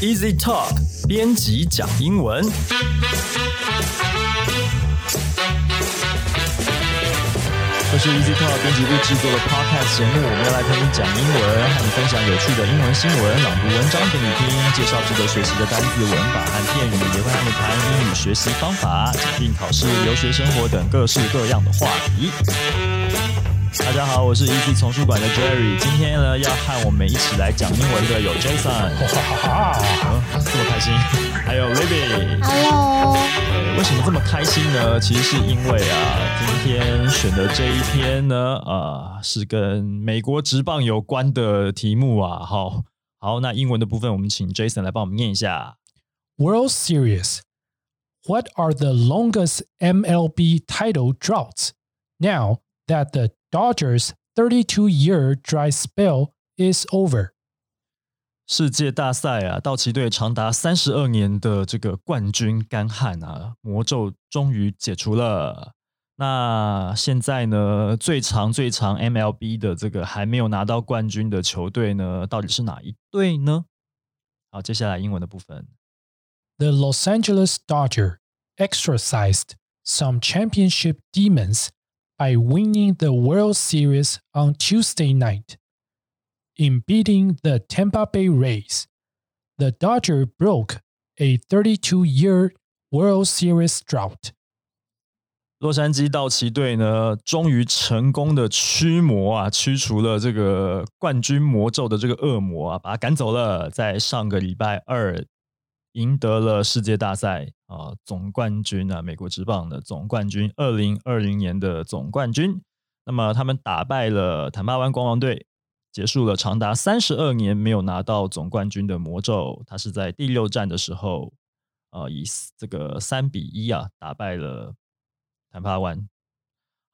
Easy Talk 编辑讲英文。这是 Easy Talk 编辑部制作的 Podcast 节目，我们要来陪你讲英文，和你分享有趣的英文新闻、朗读文章给你听，介绍值得学习的单词、文法和片语，也会和你谈英语学习方法、检定考试、留学生活等各式各样的话题。大家好，我是 Easy 丛书馆的 Jerry，今天呢要和我们一起来讲英文的有 Jason，这么开心，还有 Libby。Hello，呃，为什么这么开心呢？其实是因为啊，今天选的这一篇呢，呃，是跟美国职棒有关的题目啊。好，好，那英文的部分我们请 Jason 来帮我们念一下。World Series. What are the longest MLB title droughts? Now that the Dodgers' 32 year dry spell is over. 世界大赛啊，道奇队长达三十二年的这个冠军干旱啊，魔咒终于解除了。那现在呢，最长最长 MLB 的这个还没有拿到冠军的球队呢，到底是哪一队呢？好，接下来英文的部分。 The Los Angeles Dodger exorcised some championship demons by winning the World Series on Tuesday night. In beating the Tampa Bay Rays, the Dodger broke a 32 year World Series drought. 洛杉矶道奇队呢，终于成功的驱魔啊，驱除了这个冠军魔咒的这个恶魔啊，把他赶走了。在上个礼拜二， 赢得了世界大赛啊总冠军啊，美国职棒的总冠军，二零二零年的总冠军。那么他们打败了坦巴湾光芒队，结束了长达三十二年没有拿到总冠军的魔咒。他是在第六战的时候，呃，以这个三比一啊打败了。坦帕湾。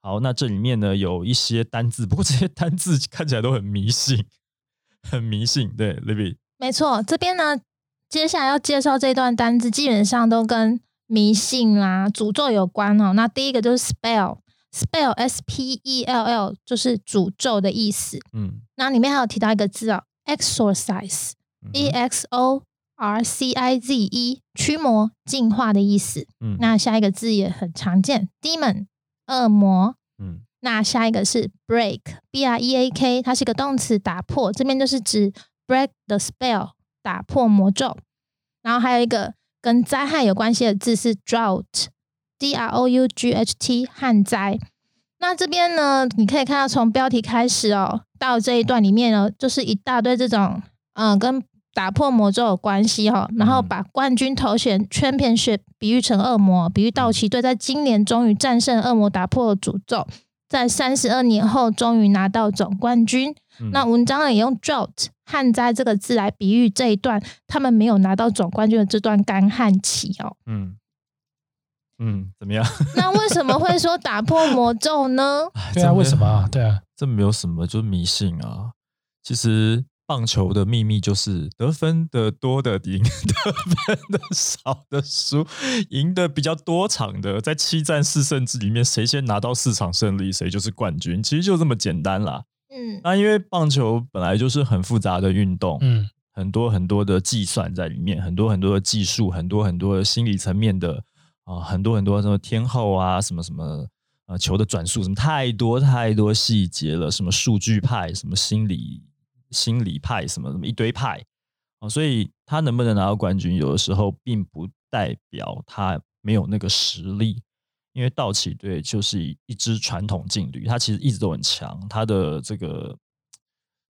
好，那这里面呢有一些单字，不过这些单字看起来都很迷信，很迷信。对，Libby，没错，这边呢，接下来要介绍这段单字，基本上都跟迷信啦、诅咒有关哦。那第一个就是 spell，spell s p e l l 就是诅咒的意思。嗯，那里面还有提到一个字哦，exorcise，e 嗯 x o r c i z e，驱魔、净化的意思。嗯那下一个字也很常见，demon，恶魔。嗯那下一个是 break，b r e a k，它是一个动词，打破。这边就是指 break the spell，打破魔咒。然后还有一个跟灾害有关系的字是 drought，d r o u g h t，旱灾。那这边呢，你可以看到从标题开始哦，到这一段里面呢，就是一大堆这种嗯、呃跟打破魔咒有关系哈、哦，然后嗯把冠军头衔 championship 比喻成恶魔，比喻道奇队在今年终于战胜恶魔，打破了诅咒，在三十二年后终于拿到总冠军。嗯那文章也用 drought 旱灾这个字来比喻这一段他们没有拿到总冠军的这段干旱期哦。嗯嗯，怎么样？那为什么会说打破魔咒呢？对啊，为什么啊？对啊，这没有什么，就是迷信啊。其实棒球的秘密就是得分的多的赢，得分的少的输，赢的比较多场的，在七战四胜制里面，谁先拿到四场胜利，谁就是冠军。其实就这么简单啦。嗯，那因为棒球本来就是很复杂的运动，嗯，很多很多的计算在里面，很多很多的技术，很多很多的心理层面的啊、很多很多什么天后啊，什么什么呃球的转速，什么太多太多细节了，什么数据派，什么心理心理派，什么什么一堆派啊、所以他能不能拿到冠军，有的时候并不代表他没有那个实力。因为道奇队就是一支传统劲旅，他其实一直都很强，他的这个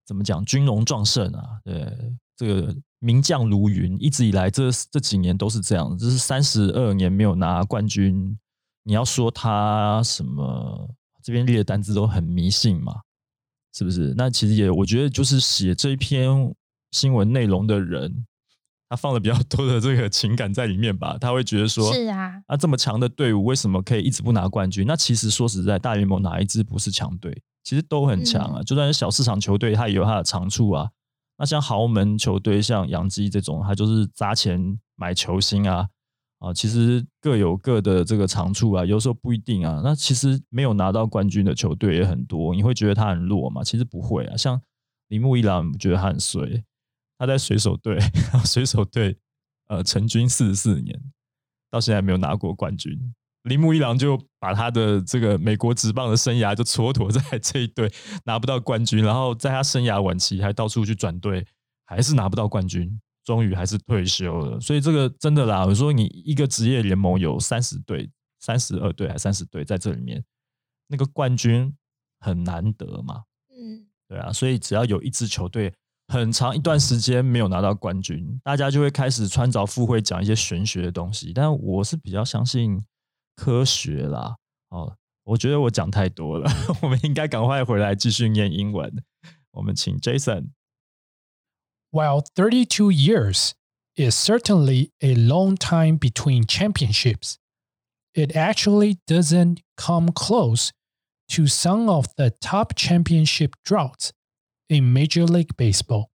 怎么讲，军容壮盛啊，对，这个名将如云，一直以来这这几年都是这样，这是三十二年没有拿冠军，你要说他什么，这边列的单字都很迷信嘛，是不是？那其实也，我觉得就是写这一篇新闻内容的人，他放了比较多的这个情感在里面吧，他会觉得说，是啊，啊，这么强的队伍为什么可以一直不拿冠军？那其实说实在，大联盟哪一支不是强队？其实都很强啊。就算是小市场球队，它也有它的长处啊。那像豪门球队，像杨基这种，它就是砸钱买球星啊，啊，其实各有各的这个长处啊，有时候不一定啊。那其实没有拿到冠军的球队也很多，你会觉得他很弱嘛？其实不会啊。像铃木一朗，你不觉得他很衰？他在水手队，水手队呃成军四十四年，到现在没有拿过冠军。铃木一郎就把他的这个美国职棒的生涯就蹉跎在这一队拿不到冠军，然后在他生涯晚期还到处去转队，还是拿不到冠军，终于还是退休了。所以这个真的啦，我说你一个职业联盟有三十队、三十二队还三十队在这里面，那个冠军很难得嘛。嗯，对啊，所以只要有一支球队很长一段时间没有拿到冠军，大家就会开始穿凿附会讲一些玄学的东西。但我是比较相信。科学啦，哦，我觉得我讲太多了，我们应该赶快回来继续念英文。我们请 Jason。While 32 years is certainly a long time between championships, it actually doesn't come close to some of the top championship droughts in Major League Baseball.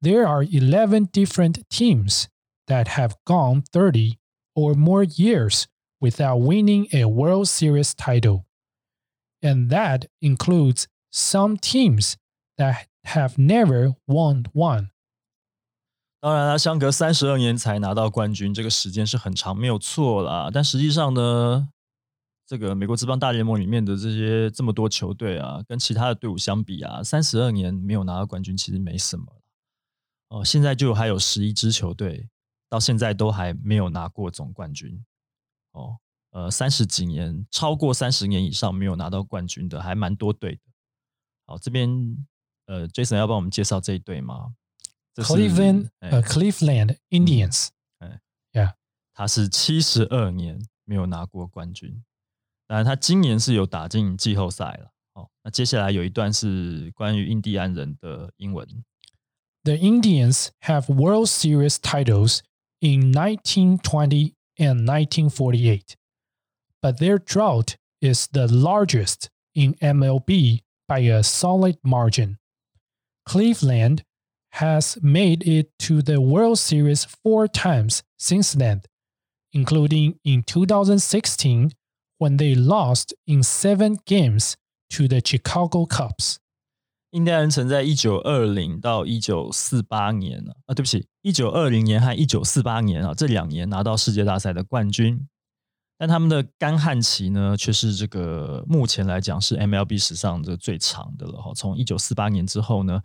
There are 11 different teams that have gone 30 or more years without winning a World Series title. And that includes some teams that have never won one. 当然了，相隔三十二年才拿到冠军，这个时间是很长，没有错啦。但实际上呢， 这个美国职棒大联盟里面的这些这么多球队啊，跟其他的队伍相比啊，三十二年没有拿到冠军其实没什么哦，现在就还有十一支球队到现在都还没有拿过总冠军。哦，呃，三十几年，超过三十年以上没有拿到冠军的，还蛮多队的。好，这边呃，Jason 要帮我们介绍这一队吗？Cleveland，呃，Cleveland Indians。哎，Yeah，他是七十二年没有拿过冠军，当然他今年是有打进季后赛了。哦，那接下来有一段是关于印第安人的英文。The Indians have World Series titles in 1920. and 1948, but their drought is the largest in MLB by a solid margin. Cleveland has made it to the World Series four times since then, including in 2016 when they lost in seven games to the Chicago Cubs. 印第安人曾在一九二零到一九四八年啊，啊，对不起，一九二零年和一九四八年啊，这两年拿到世界大赛的冠军，但他们的干旱期呢，却是这个目前来讲是 MLB 史上的最长的了哈。从一九四八年之后呢，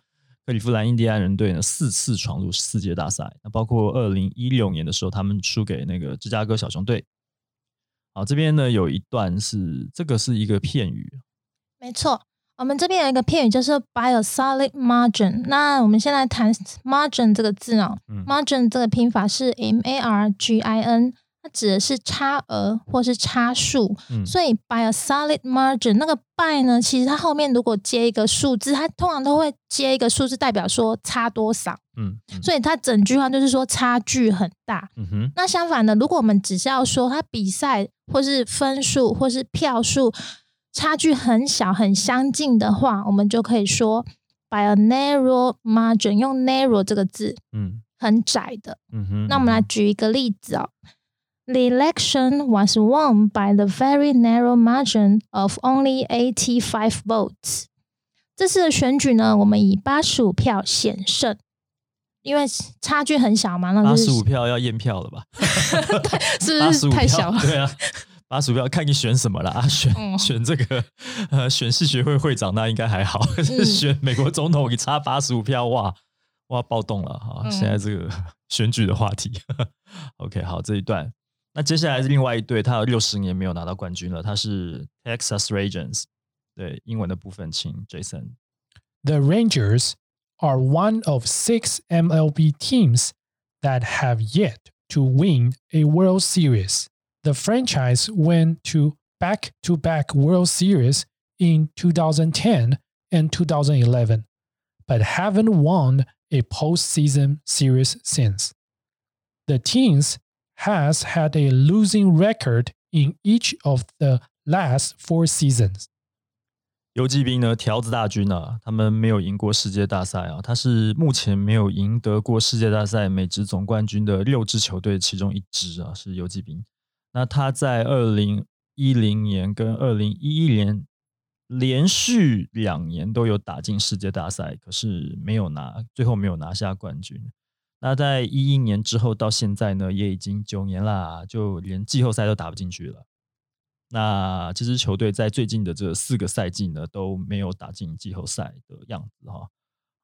克利夫兰印第安人队呢四次闯入世界大赛，那包括二零一六年的时候，他们输给那个芝加哥小熊队。好，这边呢有一段是这个是一个片语，没错。我们这边有一个片语，就是 by a solid margin。那我们先来谈 margin 这个字哦。margin 这个拼法是 m a r g i n，它指的是差额或是差数。所以 by a solid margin，那个 by 呢，其实它后面如果接一个数字，它通常都会接一个数字，代表说差多少。嗯，所以它整句话就是说差距很大。嗯哼。那相反的，如果我们只是要说它比赛或是分数或是票数。差距很小、很相近的话，我们就可以说 by a narrow margin，用 narrow 这个字，嗯，很窄的。嗯哼。那我们来举一个例子哦。The election was won by the very narrow margin of only eighty-five votes。这次的选举呢，我们以八十五票险胜，因为差距很小嘛。那八十五票要验票了吧？是不是太小了？对啊。八十五票，看你选什么了啊？选 选这个呃，选系学会会长那应该还好，选美国总统你差八十五票，哇哇暴动了哈！现在这个选举的话题。OK，好这一段，那接下来是另外一队，他有六十年没有拿到冠军了，他是 Texas Rangers。对英文的部分，请 Jason。The Rangers are one of six MLB teams that have yet to win a World Series. the franchise went to back to back World Series in 2010 and 2011, but haven't won a postseason series since. The teams has had a losing record in each of the last four seasons. 游击兵呢，条子大军啊，他们没有赢过世界大赛啊。他是目前没有赢得过世界大赛美职总冠军的六支球队其中一支啊，是游击兵。那他在二零一零年跟二零一一年连续两年都有打进世界大赛，可是没有拿，最后没有拿下冠军。那在一一年之后到现在呢，也已经九年啦，就连季后赛都打不进去了。那这支球队在最近的这四个赛季呢，都没有打进季后赛的样子哈。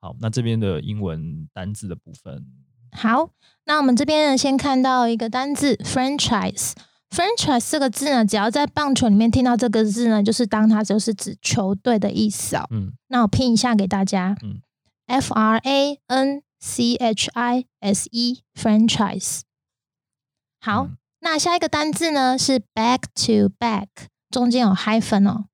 好，那这边的英文单字的部分，好，那我们这边呢，先看到一个单字 franchise。franchise 这个字呢，只要在棒球里面听到这个字呢，就是当它就是指球队的意思哦。嗯那我拼一下给大家，嗯，F R A N C H I S E franchise。好，嗯那下一个单字呢是 back to back，中间有 hyphen 哦。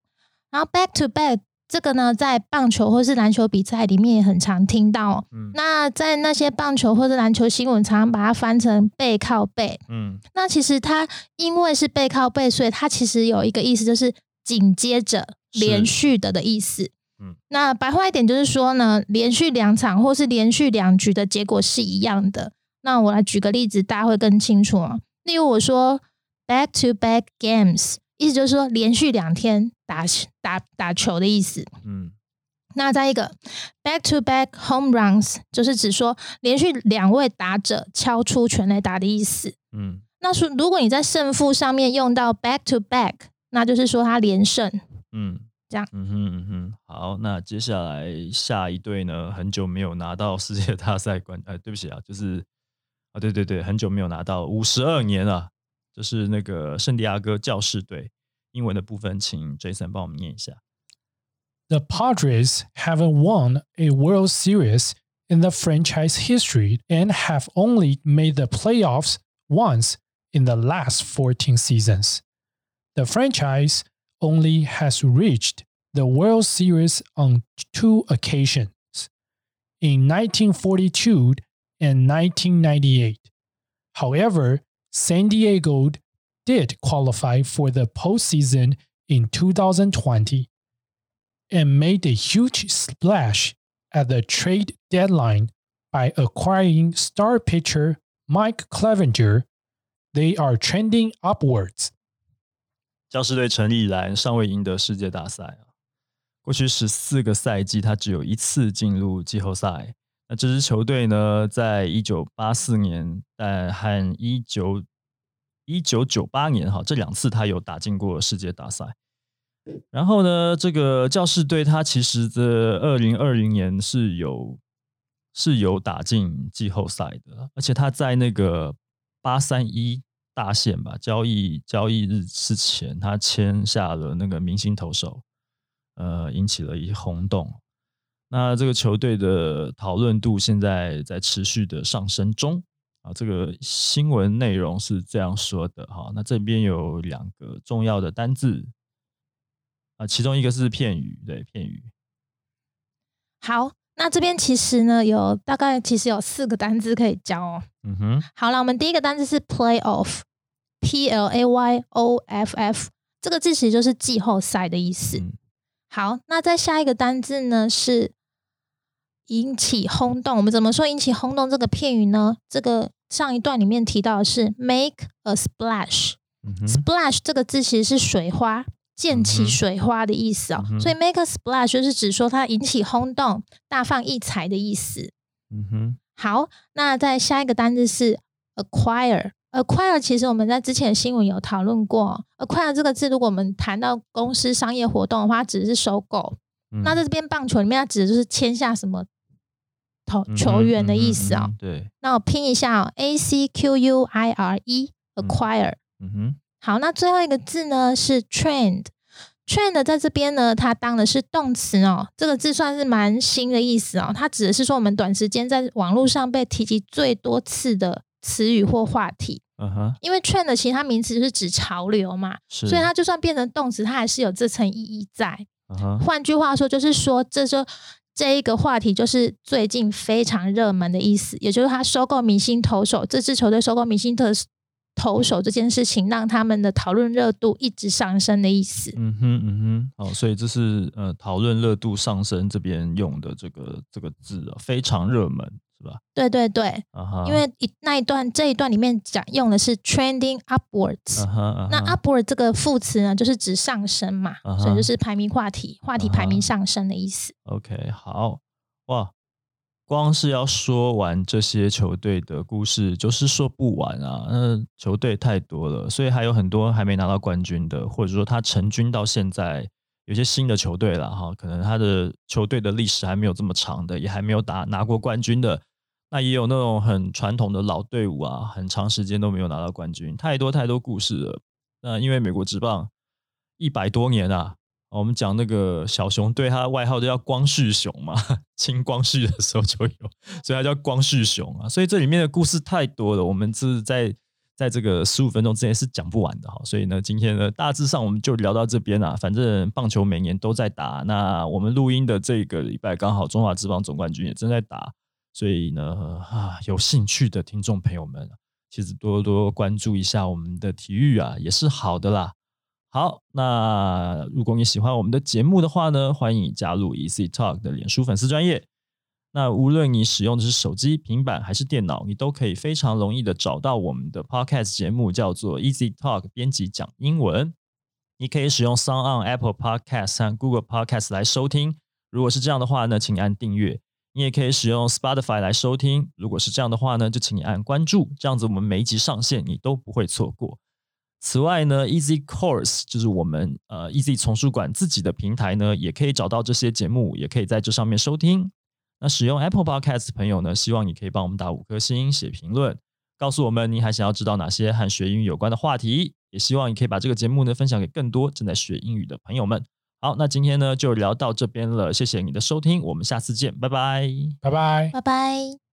然后 back to back 这个呢，在棒球或是篮球比赛里面也很常听到、哦。嗯那在那些棒球或者篮球新闻，常常把它翻成背靠背。嗯那其实它因为是背靠背，所以它其实有一个意思，就是紧接着、连续的的意思。嗯，那白话一点就是说呢，连续两场或是连续两局的结果是一样的。那我来举个例子，大家会更清楚哦。例如我说 back to back games，意思就是说连续两天打打打球的意思。嗯那再一个 back to back home runs，就是指说连续两位打者敲出全垒打的意思。嗯那说如果你在胜负上面用到 back to back，那就是说他连胜。嗯，这样嗯哼嗯哼，好，那接下来下一队呢，很久没有拿到世界大赛冠，呃，对不起啊，就是啊，对对对，很久没有拿到，五十二年了，就是那个圣地亚哥教士队。英文的部分，请 Jason 帮我们念一下。The Padres haven't won a World Series in the franchise history and have only made the playoffs once in the last 14 seasons. The franchise only has reached the World Series on two occasions in 1942 and 1998. However, San Diego did qualify for the postseason in 2020 and made a huge splash at the trade deadline by acquiring star pitcher Mike Clevenger. They are trending upwards. 教士队成立以来，尚未赢得世界大赛啊。过去十四个赛季，他只有一次进入季后赛。那这支球队呢，在一九八四年，但和一九一九九八年哈这两次，他有打进过世界大赛。然后呢，这个教士队他其实在二零二零年是有是有打进季后赛的，而且他在那个八三一大限吧交易交易日之前，他签下了那个明星投手，呃，引起了一轰动。那这个球队的讨论度现在在持续的上升中啊。这个新闻内容是这样说的哈，那这边有两个重要的单字啊，其中一个是片语，对，片语，好，那这边其实呢有大概其实有四个单字可以教哦。嗯哼，好了，我们第一个单字是 playoff，P L A Y O F F，这个字其实就是季后赛的意思。嗯好，那再下一个单字呢是引起轰动。我们怎么说引起轰动这个片语呢？这个上一段里面提到的是 make a splash。嗯，splash 这个字其实是水花，溅起水花的意思哦。嗯所以 make a splash 就是指说它引起轰动、大放异彩的意思。嗯哼，好，那再下一个单字是 acquire。Acquire 其实我们在之前的新闻有讨论过，acquire 这个字，如果我们谈到公司商业活动的话，它指的是收购。嗯那在这边棒球里面，它指的就是签下什么投球员的意思哦。嗯哼对，那我拼一下哦，a c q u i r e acquire。嗯哼，好，那最后一个字呢是 trend。trend 在这边呢，它当的是动词哦，这个字算是蛮新的意思哦。它指的是说我们短时间在网络上被提及最多次的词语或话题。嗯哼，因为 trend 其实它名词就是指潮流嘛，所以它就算变成动词，它还是有这层意义在。换句话说，就是说这就这一个话题就是最近非常热门的意思，也就是他收购明星投手，这支球队收购明星的投手这件事情，让他们的讨论热度一直上升的意思。嗯哼，嗯哼，好，所以这是呃讨论热度上升这边用的这个这个字啊，非常热门，是吧？对对对，因为一那一段这一段里面讲用的是 trending upwards，、那 upward 这个副词呢，就是指上升嘛所以就是排名话题，话题排名上升的意思。OK，好哇，光是要说完这些球队的故事，就是说不完啊。那球队太多了，所以还有很多还没拿到冠军的，或者说他成军到现在，有些新的球队了哈，可能他的球队的历史还没有这么长的，也还没有打拿过冠军的。那也有那种很传统的老队伍啊，很长时间都没有拿到冠军，太多太多故事了。那因为美国职棒一百多年啊，我们讲那个小熊队，它的外号就叫光绪熊嘛，清光绪的时候就有，所以它叫光绪熊啊。所以这里面的故事太多了，我们是在在这个十五分钟之内是讲不完的哈。所以呢，今天呢大致上我们就聊到这边啊。反正棒球每年都在打，那我们录音的这个礼拜刚好中华职棒总冠军也正在打，所以呢啊，有兴趣的听众朋友们，其实多多关注一下我们的体育啊，也是好的啦。好，那如果你喜欢我们的节目的话呢，欢迎加入 Easy Talk 的脸书粉丝专业。那无论你使用的是手机、平板还是电脑，你都可以非常容易的找到我们的 Podcast 节目，叫做 Easy Talk 编辑讲英文。你可以使用 Sound on Apple Podcast 和 Google Podcast 来收听。如果是这样的话呢，请按订阅。你也可以使用 Spotify 来收听。如果是这样的话呢，就请你按关注，这样子我们每一集上线你都不会错过。此外呢，Easy Course 就是我们呃 Easy 丛书馆自己的平台呢，也可以找到这些节目，也可以在这上面收听。那使用 Apple Podcast 的朋友呢，希望你可以帮我们打五颗星、写评论，告诉我们你还想要知道哪些和学英语有关的话题。也希望你可以把这个节目呢分享给更多正在学英语的朋友们。好，那今天呢就聊到这边了，谢谢你的收听，我们下次见，拜拜。拜拜。拜拜。